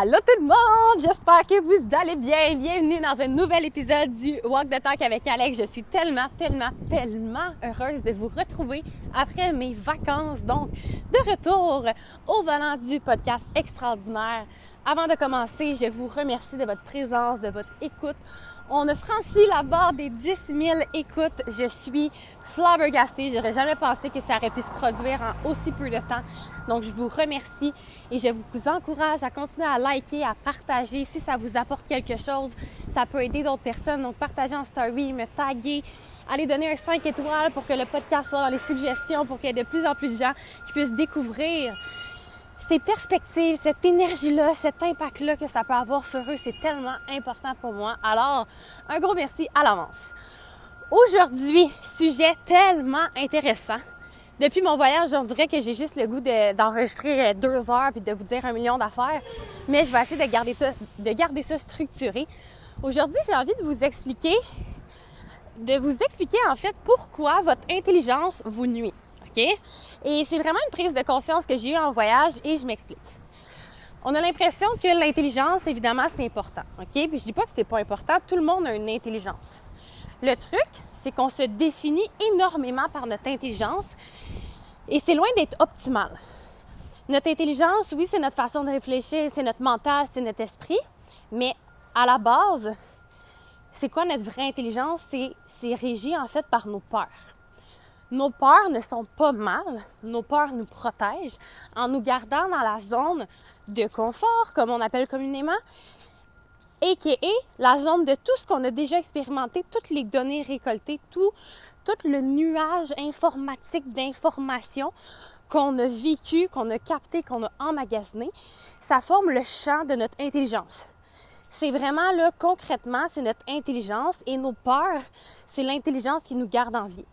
Allô tout le monde! J'espère que vous allez bien. Bienvenue dans un nouvel épisode du Walk the Talk avec Alex. Je suis tellement, tellement, tellement heureuse de vous retrouver après mes vacances. Donc, de retour au volant du podcast extraordinaire. Avant de commencer, je vous remercie de votre présence, de votre écoute. On a franchi la barre des 10 000 écoutes. Je suis flabbergastée. J'aurais jamais pensé que ça aurait pu se produire en aussi peu de temps. Donc, je vous remercie et je vous encourage à continuer à liker, à partager. Si ça vous apporte quelque chose, ça peut aider d'autres personnes. Donc, partagez en story, me taguer. Allez donner un 5 étoiles pour que le podcast soit dans les suggestions, pour qu'il y ait de plus en plus de gens qui puissent découvrir ces perspectives, cette énergie-là, cet impact-là que ça peut avoir sur eux, c'est tellement important pour moi. Alors, un gros merci à l'avance. Aujourd'hui, sujet tellement intéressant. Depuis mon voyage, on dirait que j'ai juste le goût d'enregistrer deux heures puis de vous dire un million d'affaires, mais je vais essayer de garder, de garder ça structuré. Aujourd'hui, j'ai envie de vous expliquer, de vous expliquer en fait pourquoi votre intelligence vous nuit. Et c'est vraiment une prise de conscience que j'ai eue en voyage et je m'explique. On a l'impression que l'intelligence, évidemment, c'est important, OK? Puis je dis pas que c'est pas important, tout le monde a une intelligence. Le truc, c'est qu'on se définit énormément par notre intelligence et c'est loin d'être optimal. Notre intelligence, oui, c'est notre façon de réfléchir, c'est notre mental, c'est notre esprit, mais à la base, c'est quoi notre vraie intelligence? C'est régi en fait par nos peurs. Nos peurs ne sont pas mal. Nos peurs nous protègent en nous gardant dans la zone de confort, comme on appelle communément, et qui est la zone de tout ce qu'on a déjà expérimenté, toutes les données récoltées, tout, tout le nuage informatique d'informations qu'on a vécu, qu'on a capté, qu'on a emmagasiné, ça forme le champ de notre intelligence. C'est vraiment là, concrètement, c'est notre intelligence et nos peurs, c'est l'intelligence qui nous garde en vie.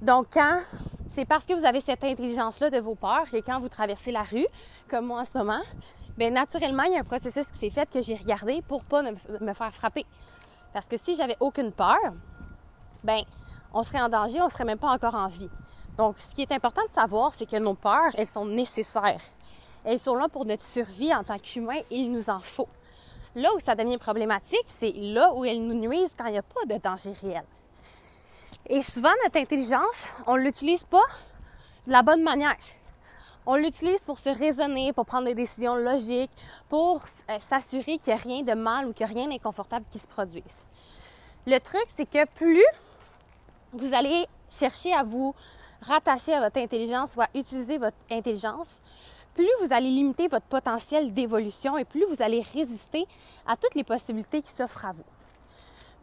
Donc, quand c'est parce que vous avez cette intelligence-là de vos peurs que quand vous traversez la rue, comme moi en ce moment, bien naturellement, il y a un processus qui s'est fait que j'ai regardé pour pas me faire frapper. Parce que si j'avais aucune peur, ben on serait en danger, on serait même pas encore en vie. Donc, ce qui est important de savoir, c'est que nos peurs, elles sont nécessaires. Elles sont là pour notre survie en tant qu'humain et il nous en faut. Là où ça devient problématique, c'est là où elles nous nuisent quand il n'y a pas de danger réel. Et souvent, notre intelligence, on ne l'utilise pas de la bonne manière. On l'utilise pour se raisonner, pour prendre des décisions logiques, pour euh, s'assurer qu'il n'y a rien de mal ou qu'il n'y a rien d'inconfortable qui se produise. Le truc, c'est que plus vous allez chercher à vous rattacher à votre intelligence ou à utiliser votre intelligence, plus vous allez limiter votre potentiel d'évolution et plus vous allez résister à toutes les possibilités qui s'offrent à vous.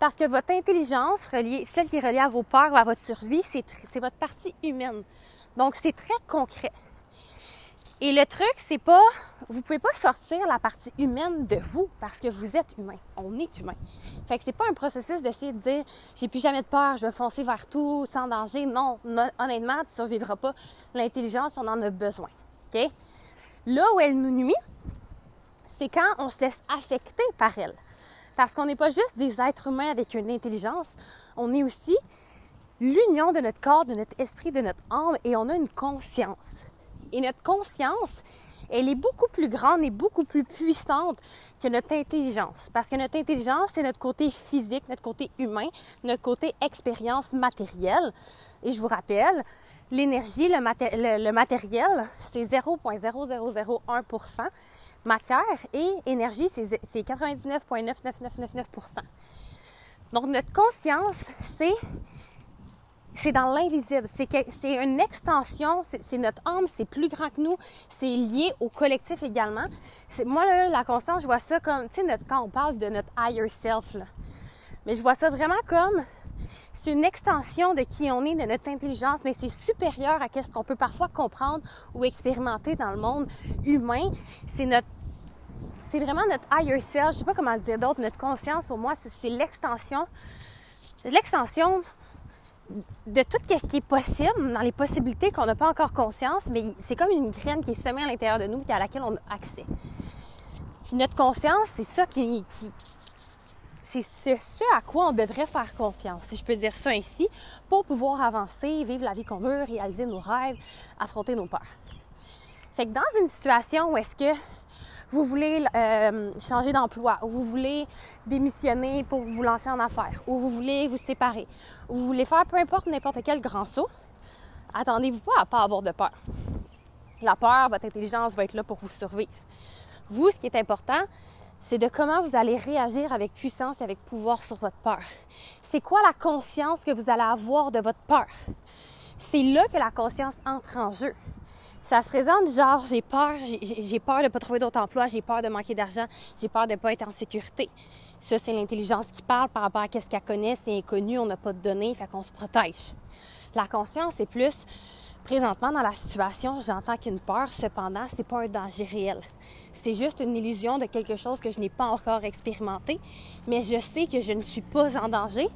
Parce que votre intelligence, celle qui est reliée à vos peurs ou à votre survie, c'est, votre partie humaine. Donc, c'est très concret. Et le truc, c'est pas, vous pouvez pas sortir la partie humaine de vous parce que vous êtes humain. On est humain. Fait que c'est pas un processus d'essayer de dire, j'ai plus jamais de peur, je vais foncer vers tout sans danger. Non, honnêtement, tu survivras pas. L'intelligence, on en a besoin. OK? Là où elle nous nuit, c'est quand on se laisse affecter par elle. Parce qu'on n'est pas juste des êtres humains avec une intelligence, on est aussi l'union de notre corps, de notre esprit, de notre âme et on a une conscience. Et notre conscience, elle est beaucoup plus grande et beaucoup plus puissante que notre intelligence. Parce que notre intelligence, c'est notre côté physique, notre côté humain, notre côté expérience matérielle. Et je vous rappelle, l'énergie, le, le, matériel, c'est 0,0001 matière et énergie, c'est 99,99999% Donc, notre conscience, c'est c'est dans l'invisible. C'est une extension, c'est notre âme, c'est plus grand que nous, c'est lié au collectif également. Moi, là, la conscience, je vois ça comme, tu sais, quand on parle de notre higher self, là. mais je vois ça vraiment comme c'est une extension de qui on est, de notre intelligence, mais c'est supérieur à ce qu'on peut parfois comprendre ou expérimenter dans le monde humain. C'est notre c'est vraiment notre higher self, je sais pas comment le dire d'autre, notre conscience pour moi, c'est l'extension l'extension de tout ce qui est possible, dans les possibilités qu'on n'a pas encore conscience, mais c'est comme une graine qui est semée à l'intérieur de nous et à laquelle on a accès. Puis notre conscience, c'est ça qui, c'est ce, à quoi on devrait faire confiance, si je peux dire ça ainsi, pour pouvoir avancer, vivre la vie qu'on veut, réaliser nos rêves, affronter nos peurs. Fait que dans une situation où est-ce que vous voulez euh, changer d'emploi, ou vous voulez démissionner pour vous lancer en affaires, ou vous voulez vous séparer, ou vous voulez faire peu importe n'importe quel grand saut, attendez-vous pas à pas avoir de peur. La peur, votre intelligence va être là pour vous survivre. Vous, ce qui est important, c'est de comment vous allez réagir avec puissance et avec pouvoir sur votre peur. C'est quoi la conscience que vous allez avoir de votre peur? C'est là que la conscience entre en jeu. Ça se présente genre j'ai peur, j'ai peur de ne pas trouver d'autre emploi, j'ai peur de manquer d'argent, j'ai peur de ne pas être en sécurité. Ça, c'est l'intelligence qui parle par rapport à ce qu'elle connaît, c'est inconnu, on n'a pas de données, fait qu'on se protège. La conscience, c'est plus présentement dans la situation, j'entends qu'une peur, cependant, c'est pas un danger réel. C'est juste une illusion de quelque chose que je n'ai pas encore expérimenté, mais je sais que je ne suis pas en danger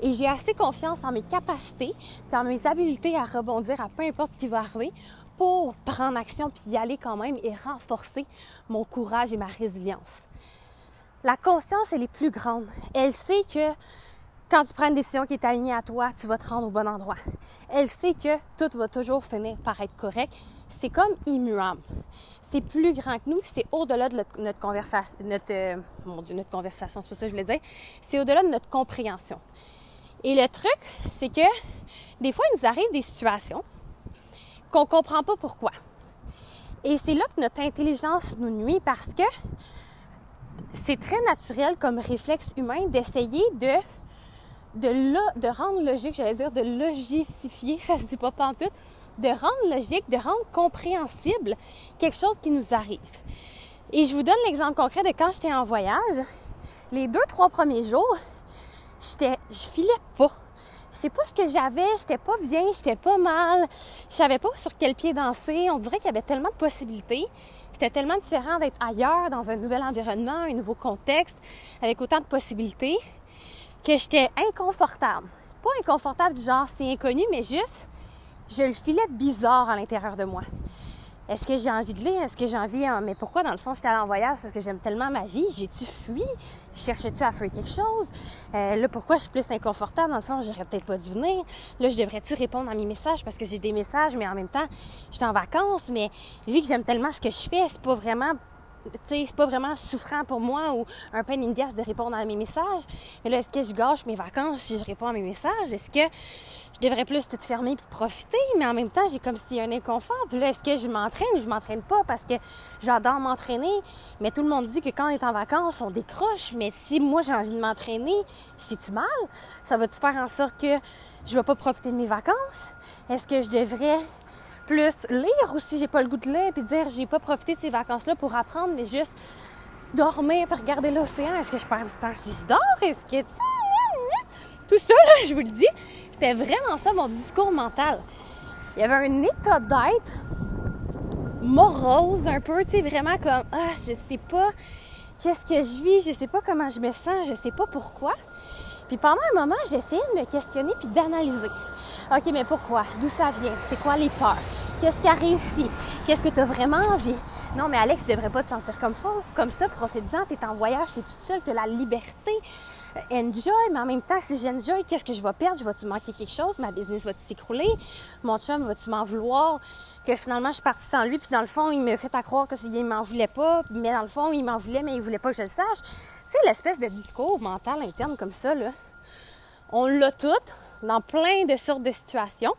et j'ai assez confiance en mes capacités, en mes habiletés à rebondir à peu importe ce qui va arriver pour prendre action puis y aller quand même et renforcer mon courage et ma résilience. La conscience, elle est plus grande. Elle sait que quand tu prends une décision qui est alignée à toi, tu vas te rendre au bon endroit. Elle sait que tout va toujours finir par être correct. C'est comme immuable. C'est plus grand que nous, c'est au-delà de notre, conversation, notre, euh, mon Dieu, notre conversation, c'est pas ça que je voulais dire. C'est au-delà de notre compréhension. Et le truc, c'est que des fois, il nous arrive des situations qu'on comprend pas pourquoi. Et c'est là que notre intelligence nous nuit parce que c'est très naturel comme réflexe humain d'essayer de de, rendre logique, j'allais dire de logicifier, ça se dit pas pantoute, de rendre logique, de rendre compréhensible quelque chose qui nous arrive. Et je vous donne l'exemple concret de quand j'étais en voyage. Les deux, trois premiers jours, j'étais, je filais pas. Je sais pas ce que j'avais, j'étais pas bien, j'étais pas mal, je savais pas sur quel pied danser. On dirait qu'il y avait tellement de possibilités. C'était tellement différent d'être ailleurs, dans un nouvel environnement, un nouveau contexte, avec autant de possibilités, que j'étais inconfortable. Pas inconfortable du genre c'est inconnu, mais juste, je le filais bizarre à l'intérieur de moi. Est-ce que j'ai envie de lire? Est-ce que j'ai envie... Mais pourquoi, dans le fond, j'étais allée en voyage? Parce que j'aime tellement ma vie. J'ai-tu fui? Cherchais-tu à faire quelque chose? Euh, là, pourquoi je suis plus inconfortable? Dans le fond, j'aurais peut-être pas dû venir. Là, je devrais-tu répondre à mes messages? Parce que j'ai des messages, mais en même temps, j'étais en vacances. Mais vu que j'aime tellement ce que je fais, c'est pas vraiment c'est pas vraiment souffrant pour moi ou un peu in de répondre à mes messages. Mais là, est-ce que je gâche mes vacances si je réponds à mes messages? Est-ce que je devrais plus tout fermer puis profiter? Mais en même temps, j'ai comme s'il y a un inconfort. Puis là, est-ce que je m'entraîne ou je m'entraîne pas parce que j'adore m'entraîner? Mais tout le monde dit que quand on est en vacances, on décroche. Mais si moi, j'ai envie de m'entraîner, c'est-tu mal? Ça va-tu faire en sorte que je vais pas profiter de mes vacances? Est-ce que je devrais plus lire ou si j'ai pas le goût de lire puis dire j'ai pas profité de ces vacances-là pour apprendre, mais juste dormir pour regarder l'océan. Est-ce que je perds du temps si je dors? Est-ce que tout ça, là, je vous le dis, c'était vraiment ça mon discours mental. Il y avait un état d'être morose un peu, tu sais, vraiment comme ah, je sais pas qu'est-ce que je vis, je sais pas comment je me sens, je sais pas pourquoi. Puis pendant un moment, j'essayais de me questionner puis d'analyser. OK, mais pourquoi? D'où ça vient? C'est quoi les peurs? Qu'est-ce qui a réussi? Qu'est-ce que tu as vraiment envie? Non, mais Alex, tu devrais pas te sentir comme ça. Comme ça, profite-en, tu es en voyage, tu es toute seule, tu as la liberté. Euh, enjoy, mais en même temps, si j'enjoy, qu'est-ce que je vais perdre? Je vais-tu manquer quelque chose? Ma business va-tu s'écrouler? Mon chum, va-tu m'en vouloir? Que finalement, je suis partie sans lui, puis dans le fond, il me fait à croire qu'il m'en voulait pas, mais dans le fond, il m'en voulait, mais il voulait pas que je le sache. Sais, l'espèce de discours mental interne comme ça, là, on l'a tout dans plein de sortes de situations.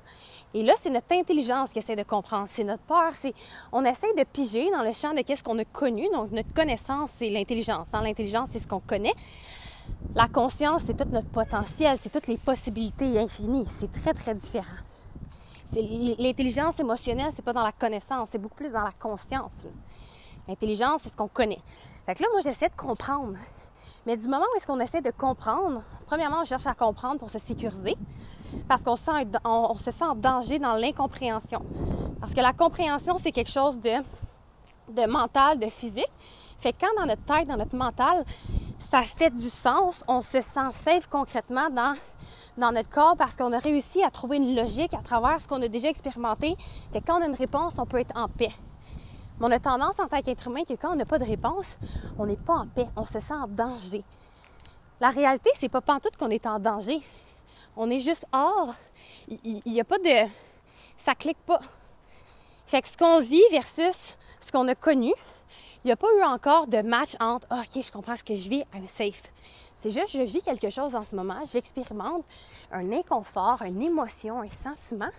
Et là, c'est notre intelligence qui essaie de comprendre, c'est notre peur, c'est on essaie de piger dans le champ de qu'est-ce qu'on a connu. Donc notre connaissance, c'est l'intelligence. Dans l'intelligence, c'est ce qu'on connaît. La conscience, c'est tout notre potentiel, c'est toutes les possibilités infinies. C'est très très différent. L'intelligence émotionnelle, c'est pas dans la connaissance, c'est beaucoup plus dans la conscience. L'intelligence, c'est ce qu'on connaît. Fait que là, moi, j'essaie de comprendre Mais du moment où est-ce qu'on essaie de comprendre, premièrement, on cherche à comprendre pour se sécuriser, parce qu'on on, se sent en danger dans l'incompréhension. Parce que la compréhension, c'est quelque chose de, mental, de physique. Fait que quand dans notre tête, dans notre mental, ça fait du sens, on se sent safe concrètement dans, dans notre corps parce qu'on a réussi à trouver une logique à travers ce qu'on a déjà expérimenté. que quand on a une réponse, on peut être en paix. On a tendance en tant qu'être humain que quand on n'a pas de réponse, on n'est pas en paix, on se sent en danger. La réalité, c'est pas pantoute qu'on est en danger. On est juste hors. Il n'y a pas de. Ça clique pas. Fait que ce qu'on vit versus ce qu'on a connu, il n'y a pas eu encore de match entre ah, OK, je comprends ce que je vis, I'm safe. C'est juste, je vis quelque chose en ce moment, j'expérimente un inconfort, une émotion, un sentiment.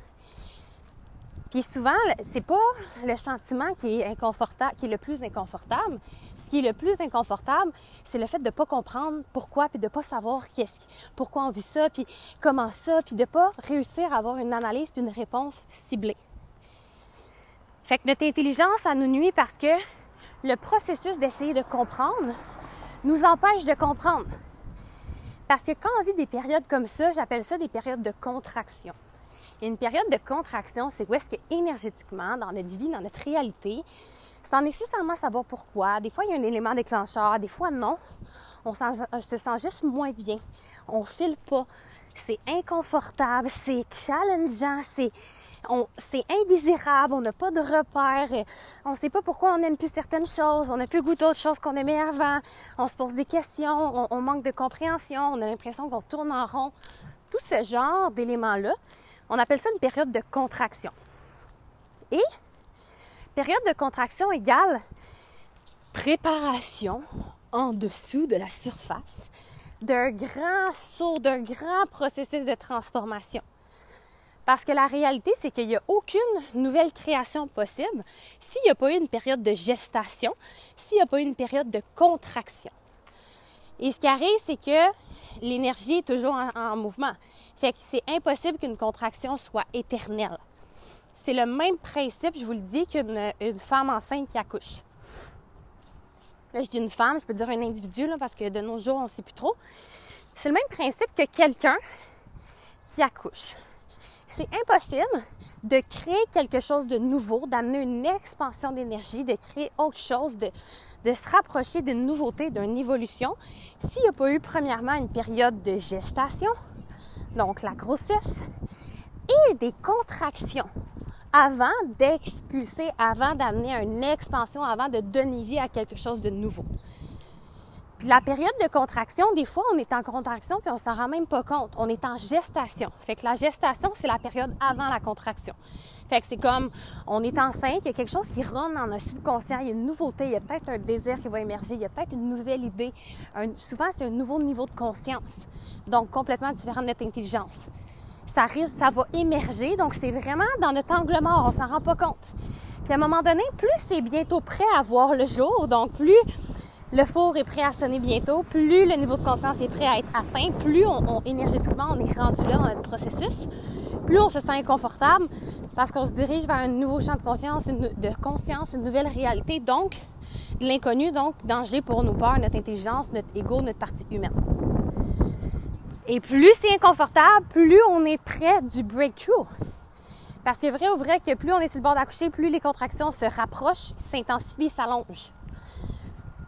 Puis souvent, c'est pas le sentiment qui est inconfortable, qui est le plus inconfortable. Ce qui est le plus inconfortable, c'est le fait de pas comprendre pourquoi, puis de pas savoir qu'est-ce, pourquoi on vit ça, puis comment ça, puis de pas réussir à avoir une analyse puis une réponse ciblée. Fait que notre intelligence, ça nous nuit parce que le processus d'essayer de comprendre nous empêche de comprendre. Parce que quand on vit des périodes comme ça, j'appelle ça des périodes de contraction. Une période de contraction, c'est où est-ce que énergétiquement, dans notre vie, dans notre réalité, sans nécessairement savoir pourquoi, des fois il y a un élément déclencheur, des fois non, on se sent juste moins bien, on file pas, c'est inconfortable, c'est challengeant, c'est c'est indésirable, on n'a pas de repères, on ne sait pas pourquoi on n'aime plus certaines choses, on n'a plus goût d'autres choses qu'on aimait avant, on se pose des questions, on, manque de compréhension, on a l'impression qu'on tourne en rond. Tout ce genre d'éléments-là, on appelle ça une période de contraction. Et période de contraction égale préparation en dessous de la surface d'un grand saut, d'un grand processus de transformation. Parce que la réalité, c'est qu'il n'y a aucune nouvelle création possible s'il n'y a pas eu une période de gestation, s'il n'y a pas eu une période de contraction. Et ce qui arrive, c'est que l'énergie est toujours en, mouvement. Fait que c'est impossible qu'une contraction soit éternelle. C'est le même principe, je vous le dis, qu'une femme enceinte qui accouche. Là, je dis une femme, je peux dire un individu, parce que de nos jours, on ne sait plus trop. C'est le même principe que quelqu'un qui accouche c'est impossible de créer quelque chose de nouveau, d'amener une expansion d'énergie, de créer autre chose, de, se rapprocher d'une nouveauté, d'une évolution, s'il n'y a pas eu premièrement une période de gestation, donc la grossesse, et des contractions avant d'expulser, avant d'amener une expansion, avant de donner vie à quelque chose de nouveau la période de contraction, des fois, on est en contraction puis on s'en rend même pas compte. On est en gestation. Fait que la gestation, c'est la période avant la contraction. Fait que c'est comme, on est enceinte, il y a quelque chose qui rentre dans notre subconscient, il y a une nouveauté, il y a peut-être un désir qui va émerger, il y a peut-être une nouvelle idée. souvent, c'est un nouveau niveau de conscience. Donc, complètement différent de notre intelligence. Ça risque, ça va émerger. Donc, c'est vraiment dans notre angle mort. On s'en rend pas compte. Puis, à un moment donné, plus c'est bientôt prêt à voir le jour, donc plus le four est prêt à sonner bientôt, plus le niveau de conscience est prêt à être atteint, plus on, énergétiquement on est rendu là dans notre processus, plus on se sent inconfortable parce qu'on se dirige vers un nouveau champ de conscience, une, nouvelle réalité, donc de l'inconnu, donc danger pour nos peurs, notre intelligence, notre ego, notre partie humaine. Et plus c'est inconfortable, plus on est près du breakthrough. Parce que vrai ou vrai que plus on est sur le bord d'accoucher, plus les contractions se rapprochent, s'intensifient, s'allongent.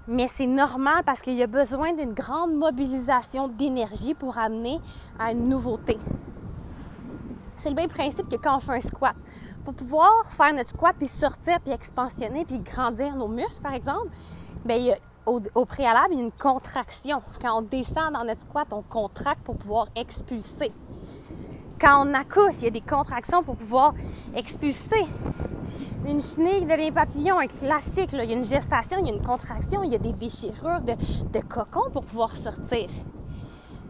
Mais c'est normal parce qu'il y a besoin d'une grande mobilisation d'énergie pour amener à une nouveauté. C'est le même principe que quand on fait un squat. Pour pouvoir faire notre squat, puis sortir, puis expansionner, puis grandir nos muscles, par exemple, bien, au, au, préalable, il y a une contraction. Quand on descend dans notre squat, on contracte pour pouvoir expulser. Quand on accouche, il y a des contractions pour pouvoir expulser. Une chenille devient papillon, un classique. Il y a une gestation, il y a une contraction, il y a des déchirures de, cocon pour pouvoir sortir.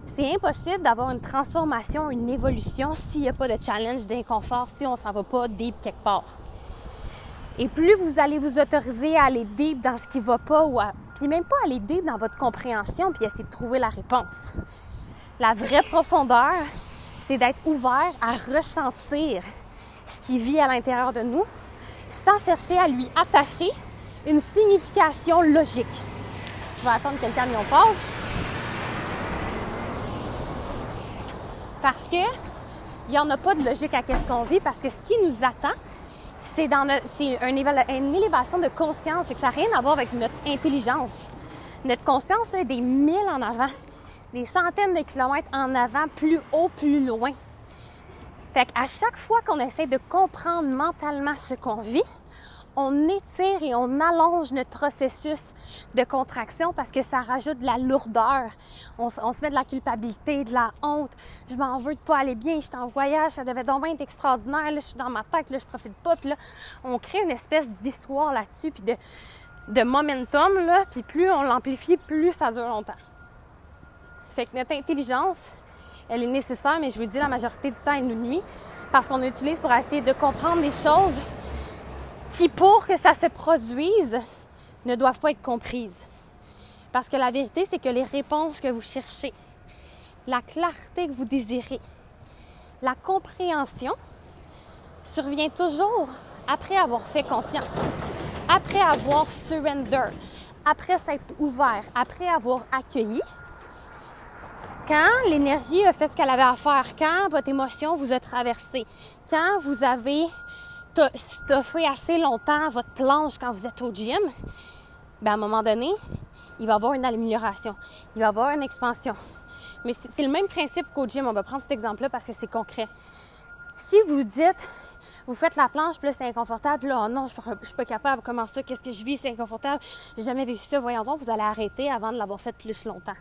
C'est impossible d'avoir une transformation, une évolution s'il n'y a pas de challenge, d'inconfort, si on ne s'en va pas deep quelque part. Et plus vous allez vous autoriser à aller deep dans ce qui ne va pas, ou à, puis même pas aller deep dans votre compréhension, puis essayer de trouver la réponse. La vraie profondeur, c'est d'être ouvert à ressentir ce qui vit à l'intérieur de nous, sans chercher à lui attacher une signification logique. Je vais attendre que le camion passe. Parce que il n'y en a pas de logique à qu'est-ce qu'on vit, parce que ce qui nous attend, c'est une, élévation de conscience et que ça n'a rien à voir avec notre intelligence. Notre conscience est des milles en avant, des centaines de kilomètres en avant, plus haut, plus loin. Fait qu'à chaque fois qu'on essaie de comprendre mentalement ce qu'on vit, on étire et on allonge notre processus de contraction parce que ça rajoute de la lourdeur. On, se met de la culpabilité, de la honte. Je m'en veux de pas aller bien, je suis en voyage, ça devait donc être extraordinaire, là, je suis dans ma tête, là, je profite pas. Puis là, on crée une espèce d'histoire là-dessus, puis de, de momentum, là, puis plus on l'amplifie, plus ça dure longtemps. Fait que notre intelligence, elle est nécessaire, mais je vous dis, la majorité du temps, elle nous nuit parce qu'on l'utilise pour essayer de comprendre les choses qui, pour que ça se produise, ne doivent pas être comprises. Parce que la vérité, c'est que les réponses que vous cherchez, la clarté que vous désirez, la compréhension survient toujours après avoir fait confiance, après avoir surrender, après s'être ouvert, après avoir accueilli. Quand l'énergie a fait ce qu'elle avait à faire, quand votre émotion vous a traversé, quand vous avez fait assez longtemps votre planche quand vous êtes au gym, ben à un moment donné, il va y avoir une amélioration, il va y avoir une expansion. Mais c'est le même principe qu'au gym. On va prendre cet exemple-là parce que c'est concret. Si vous dites, vous faites la planche, puis là, c'est inconfortable, là, oh non, je ne suis pas capable, comment ça, qu'est-ce que je vis, c'est inconfortable, j'ai jamais vécu ça, voyons donc, vous allez arrêter avant de l'avoir fait plus longtemps.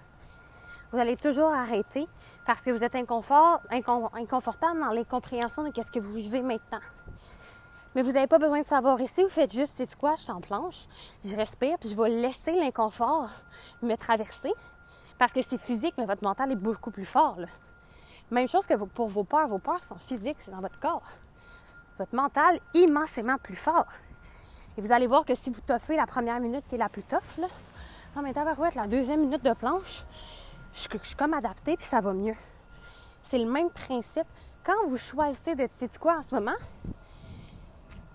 Vous allez toujours arrêter parce que vous êtes inconfort, inconfortable dans l'incompréhension de ce que vous vivez maintenant. Mais vous n'avez pas besoin de savoir. Ici, vous faites juste, c'est quoi, je suis en planche, je respire, puis je vais laisser l'inconfort me traverser. Parce que c'est physique, mais votre mental est beaucoup plus fort. Même chose que pour vos peurs. Vos peurs sont physiques, c'est dans votre corps. Votre mental immensément plus fort. Et vous allez voir que si vous toffez la première minute qui est la plus tough, là, oh, mais être la deuxième minute de planche, je, suis comme adaptée, puis ça va mieux. C'est le même principe. Quand vous choisissez de, tu quoi en ce moment?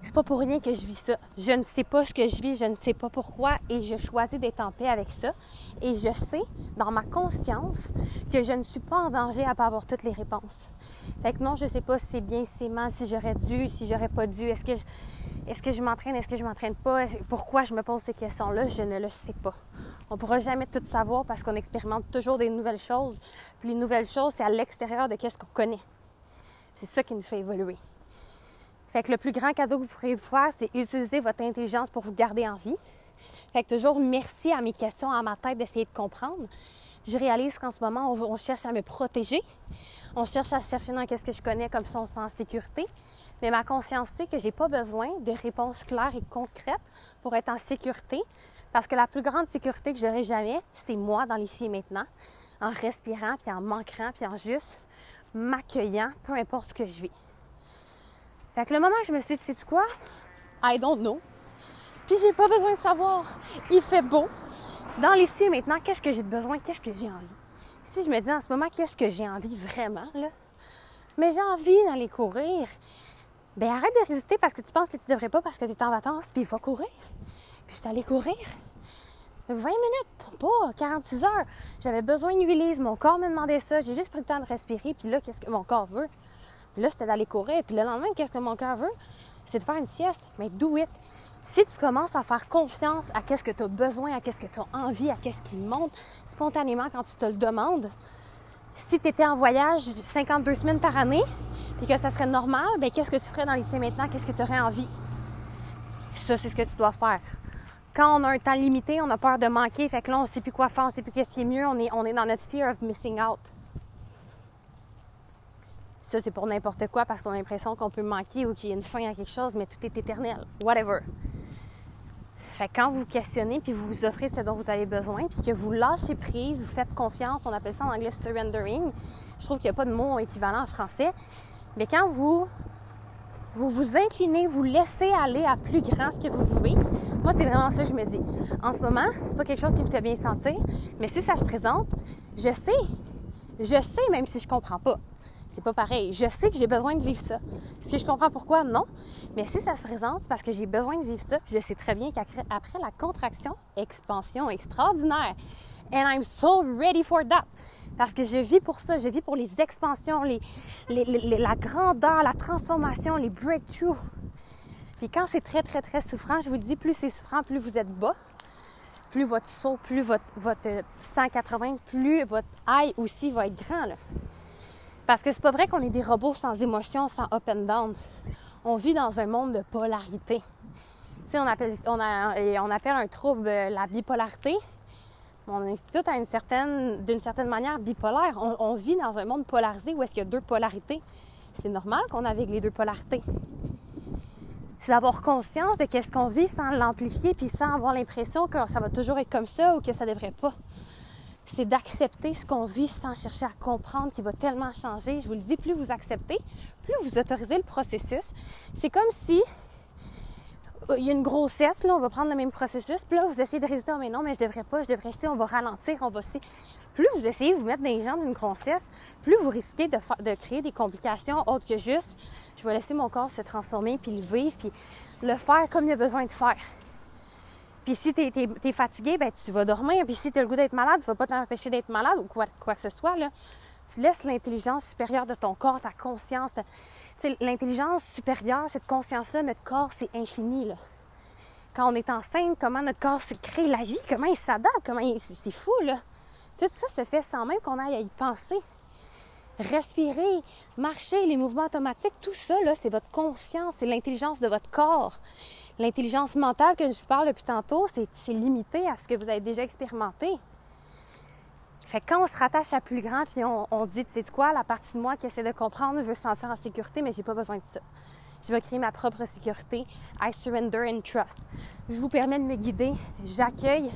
c'est pas pour rien que je vis ça. Je ne sais pas ce que je vis, je ne sais pas pourquoi et je choisis d'être en paix avec ça. Et je sais, dans ma conscience, que je ne suis pas en danger à pas avoir toutes les réponses. Fait que non, je sais pas si c'est bien, si c'est mal, si j'aurais dû, si j'aurais pas dû, est-ce que je, est-ce que je m'entraîne, est-ce que je m'entraîne pas, pourquoi je me pose ces questions-là, je ne le sais pas. On pourra jamais tout savoir parce qu'on expérimente toujours des nouvelles choses. Puis les nouvelles choses, c'est à l'extérieur de qu'est-ce qu'on connaît. C'est ça qui nous fait évoluer. Fait que le plus grand cadeau que vous pourrez vous faire, c'est utiliser votre intelligence pour vous garder en vie. Fait que toujours merci à mes questions, à ma tête d'essayer de comprendre. Je réalise qu'en ce moment, on, cherche à me protéger. On cherche à chercher dans qu'est-ce que je connais comme ça, on en sécurité. Mais ma conscience sait que j'ai pas besoin de réponses claires et concrètes pour être en sécurité. Parce que la plus grande sécurité que j'aurai jamais, c'est moi dans l'ici et maintenant, en respirant, puis en manquant, puis en juste m'accueillant, peu importe ce que je vis. Fait que le moment que je me suis dit, c'est quoi? I don't know. Puis j'ai pas besoin de savoir. Il fait beau. Dans l'ici et maintenant, qu'est-ce que j'ai besoin? Qu'est-ce que j'ai envie? Si je me dis en ce moment, qu'est-ce que j'ai envie vraiment, là? Mais j'ai envie d'aller courir. Ben arrête de résister parce que tu penses que tu devrais pas parce que tu es en vacances, puis il faut courir. Puis je suis allée courir. 20 minutes, pas 46 heures. J'avais besoin d'huilise, mon corps me demandait ça. J'ai juste pris le temps de respirer, puis là, qu'est-ce que mon corps veut? Puis là, c'était d'aller courir. Puis le lendemain, qu'est-ce que mon cœur veut? C'est de faire une sieste. Mais do it. Si tu commences à faire confiance à qu'est-ce que tu as besoin, à qu'est-ce que tu as envie, à qu'est-ce qui monte spontanément quand tu te le demandes, si tu étais en voyage 52 semaines par année et que ça serait normal, bien, qu'est-ce que tu ferais dans lycée maintenant? Qu'est-ce que tu aurais envie? Ça, c'est ce que tu dois faire. Quand on a un temps limité, on a peur de manquer, fait que là, on ne sait plus quoi faire, on ne sait plus qu'est-ce qui est mieux, on est, on est dans notre fear of missing out. Ça, c'est pour n'importe quoi parce qu'on a l'impression qu'on peut manquer ou qu'il y a une fin à quelque chose, mais tout est éternel. Whatever. Fait que quand vous questionnez puis vous vous offrez ce dont vous avez besoin, puis que vous lâchez prise, vous faites confiance, on appelle ça en anglais surrendering. Je trouve qu'il n'y a pas de mot équivalent en français. Mais quand vous vous vous inclinez, vous laissez aller à plus grand ce que vous pouvez. Moi, c'est vraiment ça que je me dis. En ce moment, c'est pas quelque chose qui me fait bien sentir, mais si ça se présente, je sais. Je sais même si je comprends pas. C'est pas pareil. Je sais que j'ai besoin de vivre ça. Est-ce que je comprends pourquoi? Non. Mais si ça se présente, c'est parce que j'ai besoin de vivre ça. Je sais très bien qu'après la contraction, expansion extraordinaire. And I'm so ready for that. Parce que je vis pour ça, je vis pour les expansions, les, la grandeur, la transformation, les breakthroughs. Puis quand c'est très, très, très souffrant, je vous le dis, plus c'est souffrant, plus vous êtes bas, plus votre saut, plus votre, votre 180, plus votre high aussi va être grand. Parce que c'est pas vrai qu'on est des robots sans émotion, sans up and down. On vit dans un monde de polarité. Tu sais, on appelle, on, on appelle un trouble la bipolarité. On est tout à une certaine, d'une certaine manière bipolaire. On, vit dans un monde polarisé où est-ce qu'il y a deux polarités. C'est normal qu'on navigue les deux polarités. C'est d'avoir conscience de qu'est-ce qu'on vit sans l'amplifier puis sans avoir l'impression que ça va toujours être comme ça ou que ça devrait pas. C'est d'accepter ce qu'on vit sans chercher à comprendre qui va tellement changer. Je vous le dis, plus vous acceptez, plus vous autorisez le processus. C'est comme si il y a une grossesse, là, on va prendre le même processus, puis là, vous essayez de résister, oh, mais non, mais je devrais pas, je devrais essayer, on va ralentir, on va essayer. Plus vous essayez de vous mettre dans les jambes d'une grossesse, plus vous risquez de, créer des complications autres que juste, je vais laisser mon corps se transformer, puis le vivre, puis le faire comme il a besoin de faire. Puis si tu fatigué, ben tu vas dormir. Puis si tu as le goût d'être malade, tu vas pas t'empêcher d'être malade ou quoi, que ce soit. Tu laisses l'intelligence supérieure de ton corps, ta conscience, l'intelligence supérieure, cette conscience-là, notre corps, c'est infini. Quand on est enceinte, comment notre corps se crée la vie, comment il s'adapte, comment il... c'est fou, là. Tout ça se fait sans même qu'on aille à y penser. Respirer, marcher, les mouvements automatiques, tout ça, c'est votre conscience, c'est l'intelligence de votre corps. L'intelligence mentale que je vous parle depuis tantôt, c'est limité à ce que vous avez déjà expérimenté. Fait que quand on se rattache à plus grand, puis on, dit, tu sais quoi, la partie de moi qui essaie de comprendre veut se sentir en sécurité, mais j'ai pas besoin de ça. Je vais créer ma propre sécurité. I surrender and trust. Je vous permets de me guider. J'accueille.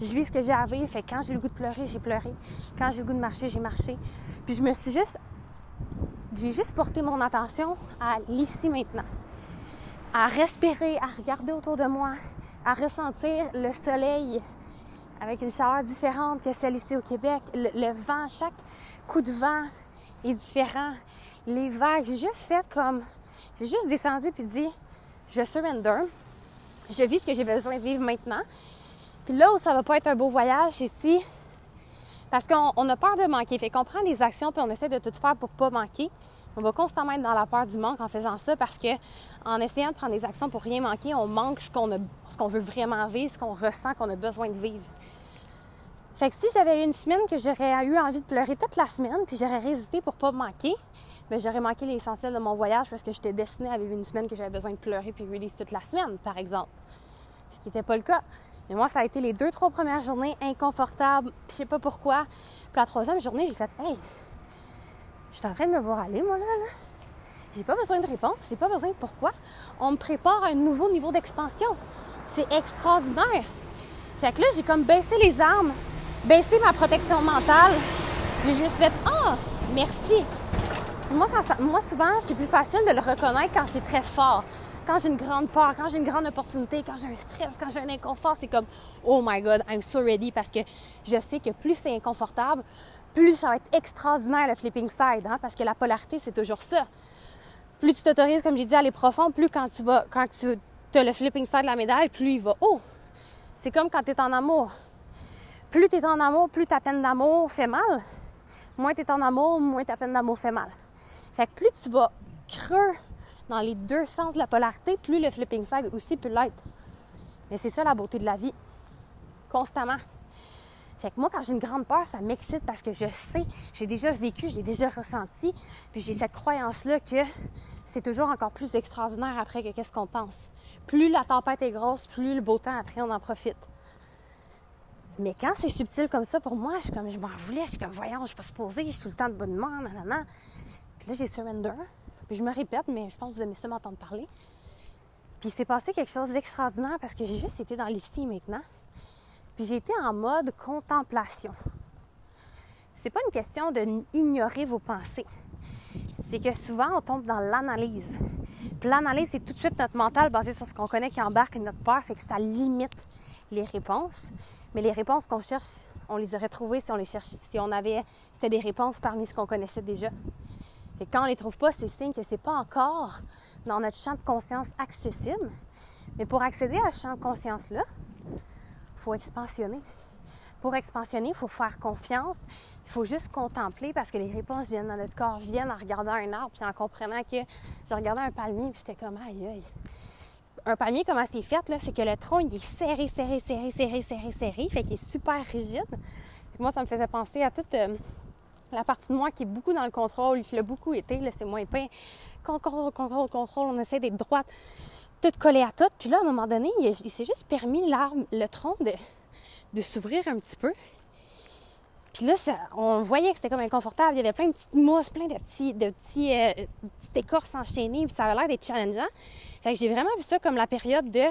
Je vis ce que j'ai à vivre. Quand j'ai le goût de pleurer, j'ai pleuré. Quand j'ai le goût de marcher, j'ai marché. Puis je me suis juste. J'ai juste porté mon attention à l'ici maintenant. À respirer, à regarder autour de moi, à ressentir le soleil avec une chaleur différente que celle ici au Québec. Le, vent, chaque coup de vent est différent. Les vagues, j'ai juste fait comme. J'ai juste descendu puis dit je surrender. Je vis ce que j'ai besoin de vivre maintenant. Puis là où ça va pas être un beau voyage, ici, parce qu'on a peur de manquer. Fait qu'on prend des actions puis on essaie de tout faire pour pas manquer. On va constamment être dans la peur du manque en faisant ça parce que en essayant de prendre des actions pour rien manquer, on manque ce qu'on ce qu'on veut vraiment vivre, ce qu'on ressent qu'on a besoin de vivre. Fait que si j'avais eu une semaine que j'aurais eu envie de pleurer toute la semaine, puis j'aurais résisté pour pas manquer, bien, j'aurais manqué l'essentiel de mon voyage parce que j'étais destinée à vivre une semaine que j'avais besoin de pleurer puis release toute la semaine, par exemple. Ce qui n'était pas le cas. Mais moi, ça a été les deux, trois premières journées inconfortables, je sais pas pourquoi. Puis la troisième journée, j'ai fait Hey, je suis en train de me voir aller, moi, là. là. J'ai pas besoin de réponse, j'ai pas besoin de pourquoi. On me prépare à un nouveau niveau d'expansion. C'est extraordinaire. Fait que là, j'ai comme baissé les armes baisser ma protection mentale. J'ai juste fait Ah, merci. Moi, quand moi, souvent, c'est plus facile de le reconnaître quand c'est très fort. Quand j'ai une grande peur, quand j'ai une grande opportunité, quand j'ai un stress, quand j'ai un inconfort, c'est comme Oh my God, I'm so ready parce que je sais que plus c'est inconfortable, plus ça va être extraordinaire le flipping side, hein, parce que la polarité, c'est toujours ça. Plus tu t'autorises, comme j'ai dit, à aller profond, plus quand tu vas, quand tu as le flipping side de la médaille, plus il va haut. C'est comme quand tu es en amour plus tu es en amour, plus ta peine d'amour fait mal. Moins tu es en amour, moins ta peine d'amour fait mal. Fait que plus tu vas creux dans les deux sens de la polarité, plus le flipping side aussi peut l'être. Mais c'est ça la beauté de la vie. Constamment. Fait que moi, quand j'ai une grande peur, ça m'excite parce que je sais, j'ai déjà vécu, j'ai déjà ressenti, puis j'ai cette croyance-là que c'est toujours encore plus extraordinaire après que qu'est-ce qu'on pense. Plus la tempête est grosse, plus le beau temps après, on en profite. Mais quand c'est subtil comme ça, pour moi, je suis comme, je m'en voulais, je suis comme, voyons, je suis pas supposée, je suis tout le temps de bonne main, nanana. Là, j'ai surrender. Puis je me répète, mais je pense que vous aimez ça m'entendre parler. Puis c'est passé quelque chose d'extraordinaire parce que j'ai juste été dans l'ici maintenant. Puis j'ai été en mode contemplation. C'est pas une question de ignorer vos pensées. C'est que souvent, on tombe dans l'analyse. Puis l'analyse, c'est tout de suite notre mental basé sur ce qu'on connaît qui embarque notre peur, fait que ça limite les réponses. Mais les réponses qu'on cherche, on les aurait trouvées si on les cherchait, si on avait, c'était des réponses parmi ce qu'on connaissait déjà. Quand on les trouve pas, c'est signe que c'est pas encore dans notre champ de conscience accessible. Mais pour accéder à ce champ de conscience-là, il faut expansionner. Pour expansionner, il faut faire confiance, Il faut juste contempler parce que les réponses viennent dans notre corps, viennent en regardant un arbre, puis en comprenant que je regardais un palmier, puis j'étais comme aïe aïe. Un palmier, comment c'est fait, là, c'est que le tronc, il est serré, serré, serré, serré, serré, serré, fait qu'il est super rigide. moi, ça me faisait penser à toute euh, la partie de moi qui est beaucoup dans le contrôle, qui l'a beaucoup été, là, c'est moins peint. Contrôle, contrôle, contrôle, on essaie d'être droite, tout collé à tout. Puis là, à un moment donné, il, s'est juste permis l'arbre, le tronc de, s'ouvrir un petit peu. Puis là, on voyait que c'était comme inconfortable. Il y avait plein de petites mousses, plein de petits, de petits, euh, petites écorces enchaînées, puis ça avait l'air d'être challengeant. Fait que j'ai vraiment vu ça comme la période de.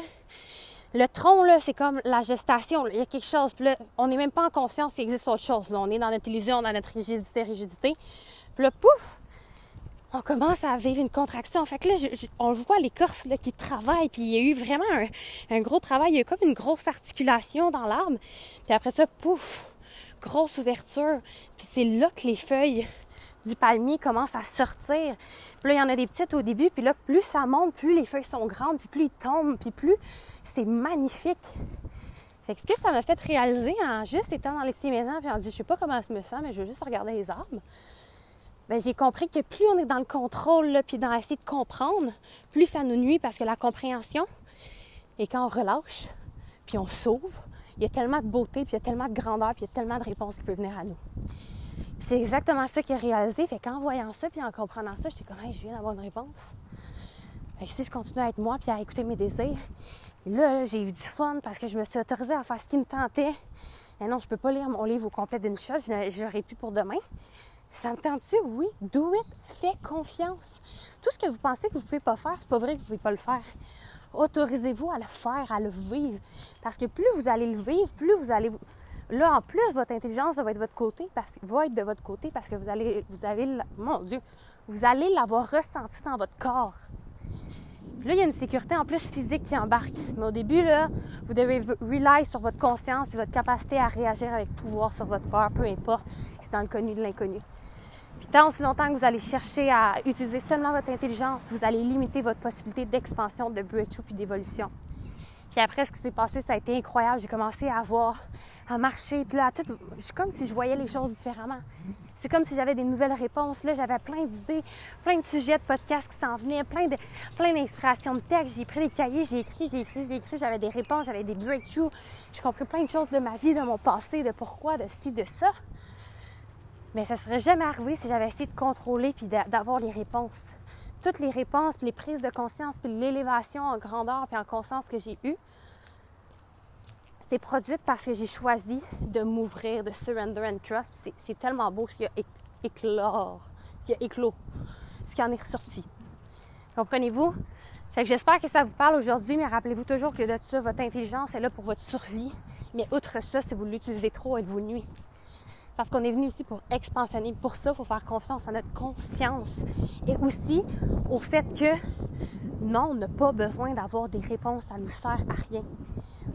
Le tronc, là, c'est comme la gestation. Il y a quelque chose. Puis là, on n'est même pas en conscience qu'il existe autre chose. Là. On est dans notre illusion, dans notre rigidité, rigidité. Puis là, pouf! On commence à vivre une contraction. Fait que là, on le voit, l'écorce qui travaille. Puis il y a eu vraiment un, un, gros travail. Il y a eu comme une grosse articulation dans l'arbre. Puis après ça, pouf! grosse ouverture. Puis c'est là que les feuilles du palmier commencent à sortir. Puis là, il y en a des petites au début, puis là, plus ça monte, plus les feuilles sont grandes, puis plus ils tombent, puis plus c'est magnifique. Fait que ce que ça m'a fait réaliser en juste étant dans les six maisons, puis en dit, je sais pas comment ça me sent, mais je veux juste regarder les arbres. Bien, j'ai compris que plus on est dans le contrôle, puis dans essayer de comprendre, plus ça nous nuit parce que la compréhension, et quand on relâche, puis on s'ouvre, il y a tellement de beauté, puis il y a tellement de grandeur, puis il y a tellement de réponses qui peuvent venir à nous. C'est exactement ça qu'il a réalisé. Fait qu'en voyant ça, puis en comprenant ça, j'étais comme, hey, je viens d'avoir une réponse. Si je continue à être moi, puis à écouter mes désirs, là, j'ai eu du fun parce que je me suis autorisée à faire ce qui me tentait. Et non, je peux pas lire mon livre au complet d'une shot, j'aurais pu pour demain. Ça me tente-tu? Oui. Do it. Fais confiance. Tout ce que vous pensez que vous pouvez pas faire, c'est pas vrai que vous pouvez pas le faire autorisez-vous à le faire, à le vivre. Parce que plus vous allez le vivre, plus vous allez... Là, en plus, votre intelligence va être de votre côté, parce, va être de votre côté parce que vous allez, vous avez, mon Dieu, vous allez l'avoir ressenti dans votre corps. Là, il y a une sécurité en plus physique qui embarque. Mais au début, là, vous devez rely sur votre conscience et votre capacité à réagir avec pouvoir sur votre peur, peu importe si c'est dans le connu de l'inconnu. Puis tant aussi longtemps que vous allez chercher à utiliser seulement votre intelligence, vous allez limiter votre possibilité d'expansion, de breakthrough puis d'évolution. Puis après, ce qui s'est passé, ça a été incroyable. J'ai commencé à voir, à marcher. Puis là, tout, comme si je voyais les choses différemment. C'est comme si j'avais des nouvelles réponses. Là, j'avais plein d'idées, plein de sujets de podcasts qui s'en venaient, plein, de, plein d'inspirations de textes. J'ai pris des cahiers, j'ai écrit, j'ai écrit, j'ai écrit. J'avais des réponses, j'avais des breakthroughs. J'ai compris plein de choses de ma vie, de mon passé, de pourquoi, de ci, de ça. Mais ça serait jamais arrivé si j'avais essayé de contrôler puis d'avoir les réponses. Toutes les réponses, puis les prises de conscience, puis l'élévation en grandeur puis en conscience que j'ai eue, c'est produite parce que j'ai choisi de m'ouvrir, de surrender and trust. C'est tellement beau ce qui a éclore, ce qui a éclos, ce qui en est ressorti. Comprenez-vous? J'espère que ça vous parle aujourd'hui, mais rappelez-vous toujours que de ça, votre intelligence est là pour votre survie. Mais outre ça, si vous l'utilisez trop, elle vous nuit? Parce qu'on est venu ici pour expansionner. Pour ça, il faut faire confiance à notre conscience. Et aussi au fait que non, on n'a pas besoin d'avoir des réponses. Ça ne nous sert à rien.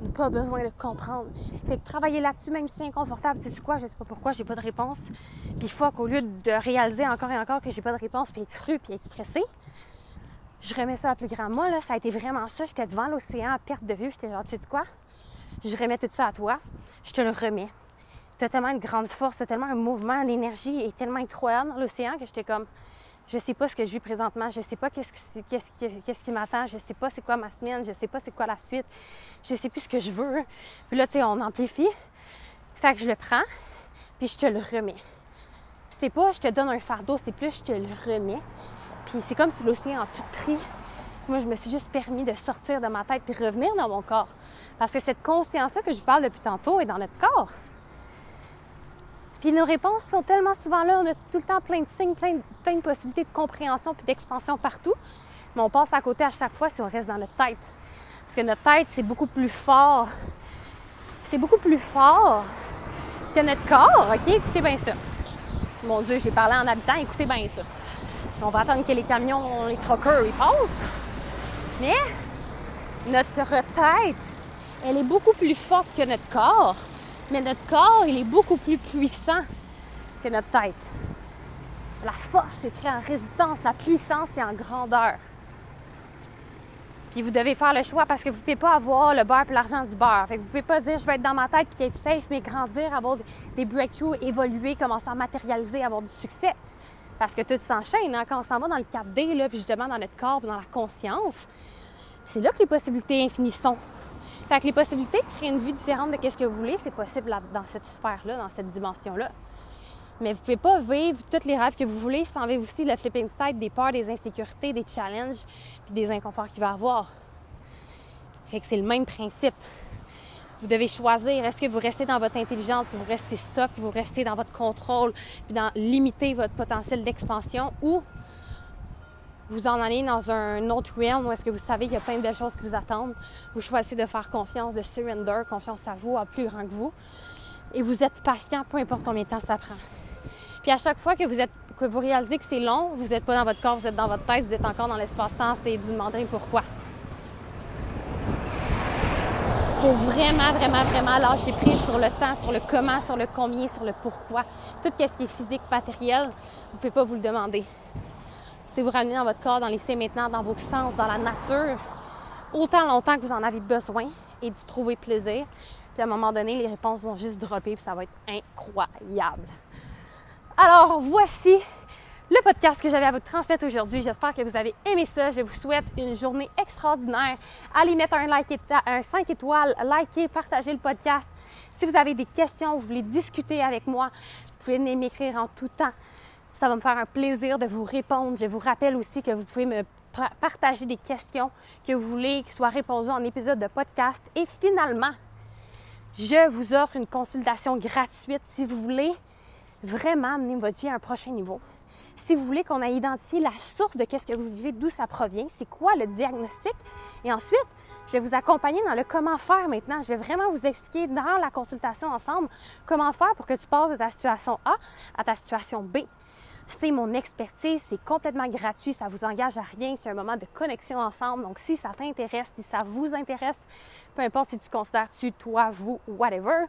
On n'a pas besoin de comprendre. Fait que travailler là-dessus, même si c'est inconfortable, c'est quoi, je sais pas pourquoi, j'ai pas de réponse. Puis fois qu'au lieu de réaliser encore et encore que j'ai pas de réponse, puis être fru, puis être stressé, je remets ça à plus grand. Moi, là, ça a été vraiment ça. J'étais devant l'océan à perte de vue. J'étais genre, tu sais quoi? Je remets tout ça à toi. Je te le remets tu tellement une grande force, tu tellement un mouvement, l'énergie est tellement incroyable dans l'océan que j'étais comme, je sais pas ce que je vis présentement, je sais pas qu'est-ce qui, qu'est-ce qui, m'attend, je sais pas c'est quoi ma semaine, je sais pas c'est quoi la suite, je sais plus ce que je veux. Puis là, tu sais, on amplifie. Fait que je le prends, puis je te le remets. Puis c'est pas je te donne un fardeau, c'est plus je te le remets. Puis c'est comme si l'océan a tout pris. Moi, je me suis juste permis de sortir de ma tête puis revenir dans mon corps. Parce que cette conscience-là que je parle depuis tantôt est dans notre corps. Puis nos réponses sont tellement souvent là, on a tout le temps plein de signes, plein de, plein de possibilités de compréhension puis d'expansion partout. Mais on passe à côté à chaque fois si on reste dans notre tête. Parce que notre tête, c'est beaucoup plus fort. C'est beaucoup plus fort que notre corps. OK? Écoutez bien ça. Mon Dieu, j'ai parlé en habitant, écoutez bien ça. On va attendre que les camions, les truckers, ils passent. Mais notre tête, elle est beaucoup plus forte que notre corps. Mais notre corps, il est beaucoup plus puissant que notre tête. La force est très en résistance, la puissance est en grandeur. Puis vous devez faire le choix parce que vous ne pouvez pas avoir le beurre et l'argent du beurre. Fait que vous ne pouvez pas dire je vais être dans ma tête puis être safe, mais grandir, avoir des breakthroughs, évoluer, commencer à matérialiser, avoir du succès. Parce que tout s'enchaîne. Hein? Quand on s'en va dans le 4D, là, puis justement dans notre corps, dans la conscience, c'est là que les possibilités infinies sont. Fait que les possibilités de créer une vie différente de ce que vous voulez, c'est possible dans cette sphère-là, dans cette dimension-là. Mais vous pouvez pas vivre tous les rêves que vous voulez sans vivre aussi le flipping side des peurs, des insécurités, des challenges, puis des inconforts qu'il va avoir. Fait que c'est le même principe. Vous devez choisir, est-ce que vous restez dans votre intelligence, vous restez stock, vous restez dans votre contrôle, puis dans limiter votre potentiel d'expansion, ou vous en allez dans un autre realm où est-ce que vous savez qu'il y a plein de belles choses qui vous attendent. Vous choisissez de faire confiance, de surrender, confiance à vous, à plus grand que vous. Et vous êtes patient, peu importe combien de temps ça prend. Puis à chaque fois que vous, êtes, que vous réalisez que c'est long, vous n'êtes pas dans votre corps, vous êtes dans votre tête, vous êtes encore dans l'espace-temps, c'est vous demanderez pourquoi. Il faut vraiment, vraiment, vraiment lâcher prise sur le temps, sur le comment, sur le combien, sur le pourquoi. Tout ce qui est physique, matériel, vous ne pouvez pas vous le demander. Si vous ramenez dans votre corps, dans l'essai maintenant, dans vos sens, dans la nature, autant longtemps que vous en avez besoin et d'y trouver plaisir. Puis à un moment donné, les réponses vont juste dropper, puis ça va être incroyable. Alors, voici le podcast que j'avais à vous transmettre aujourd'hui. J'espère que vous avez aimé ça. Je vous souhaite une journée extraordinaire. Allez mettre un like, un 5 étoiles, likez, partagez le podcast. Si vous avez des questions, vous voulez discuter avec moi, vous pouvez m'écrire en tout temps. Ça va me faire un plaisir de vous répondre. Je vous rappelle aussi que vous pouvez me partager des questions que vous voulez qui soient répondues en épisode de podcast. Et finalement, je vous offre une consultation gratuite si vous voulez vraiment amener votre vie à un prochain niveau. Si vous voulez qu'on ait identifié la source de qu'est-ce que vous vivez, d'où ça provient, c'est quoi le diagnostic, et ensuite, je vais vous accompagner dans le comment faire maintenant. Je vais vraiment vous expliquer dans la consultation ensemble comment faire pour que tu passes de ta situation A à ta situation B. C'est mon expertise, c'est complètement gratuit, ça vous engage à rien, c'est un moment de connexion ensemble. Donc si ça t'intéresse, si ça vous intéresse, peu importe si tu considères tu, toi, vous, whatever,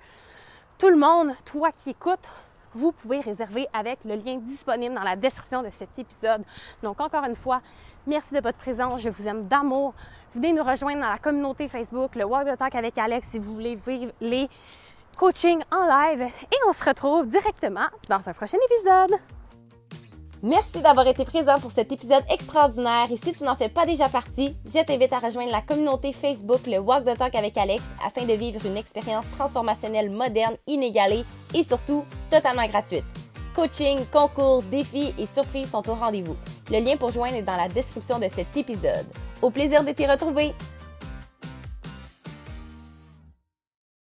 tout le monde, toi qui écoutes, vous pouvez réserver avec le lien disponible dans la description de cet épisode. Donc, encore une fois, merci de votre présence. Je vous aime d'amour. Venez nous rejoindre dans la communauté Facebook, le Walk the Talk avec Alex, si vous voulez vivre les coachings en live. Et on se retrouve directement dans un prochain épisode. Merci d'avoir été présent pour cet épisode extraordinaire et si tu n'en fais pas déjà partie, je t'invite à rejoindre la communauté Facebook Le Walk the Talk avec Alex afin de vivre une expérience transformationnelle moderne, inégalée et surtout totalement gratuite. Coaching, concours, défis et surprises sont au rendez-vous. Le lien pour joindre est dans la description de cet épisode. Au plaisir de t'y retrouver!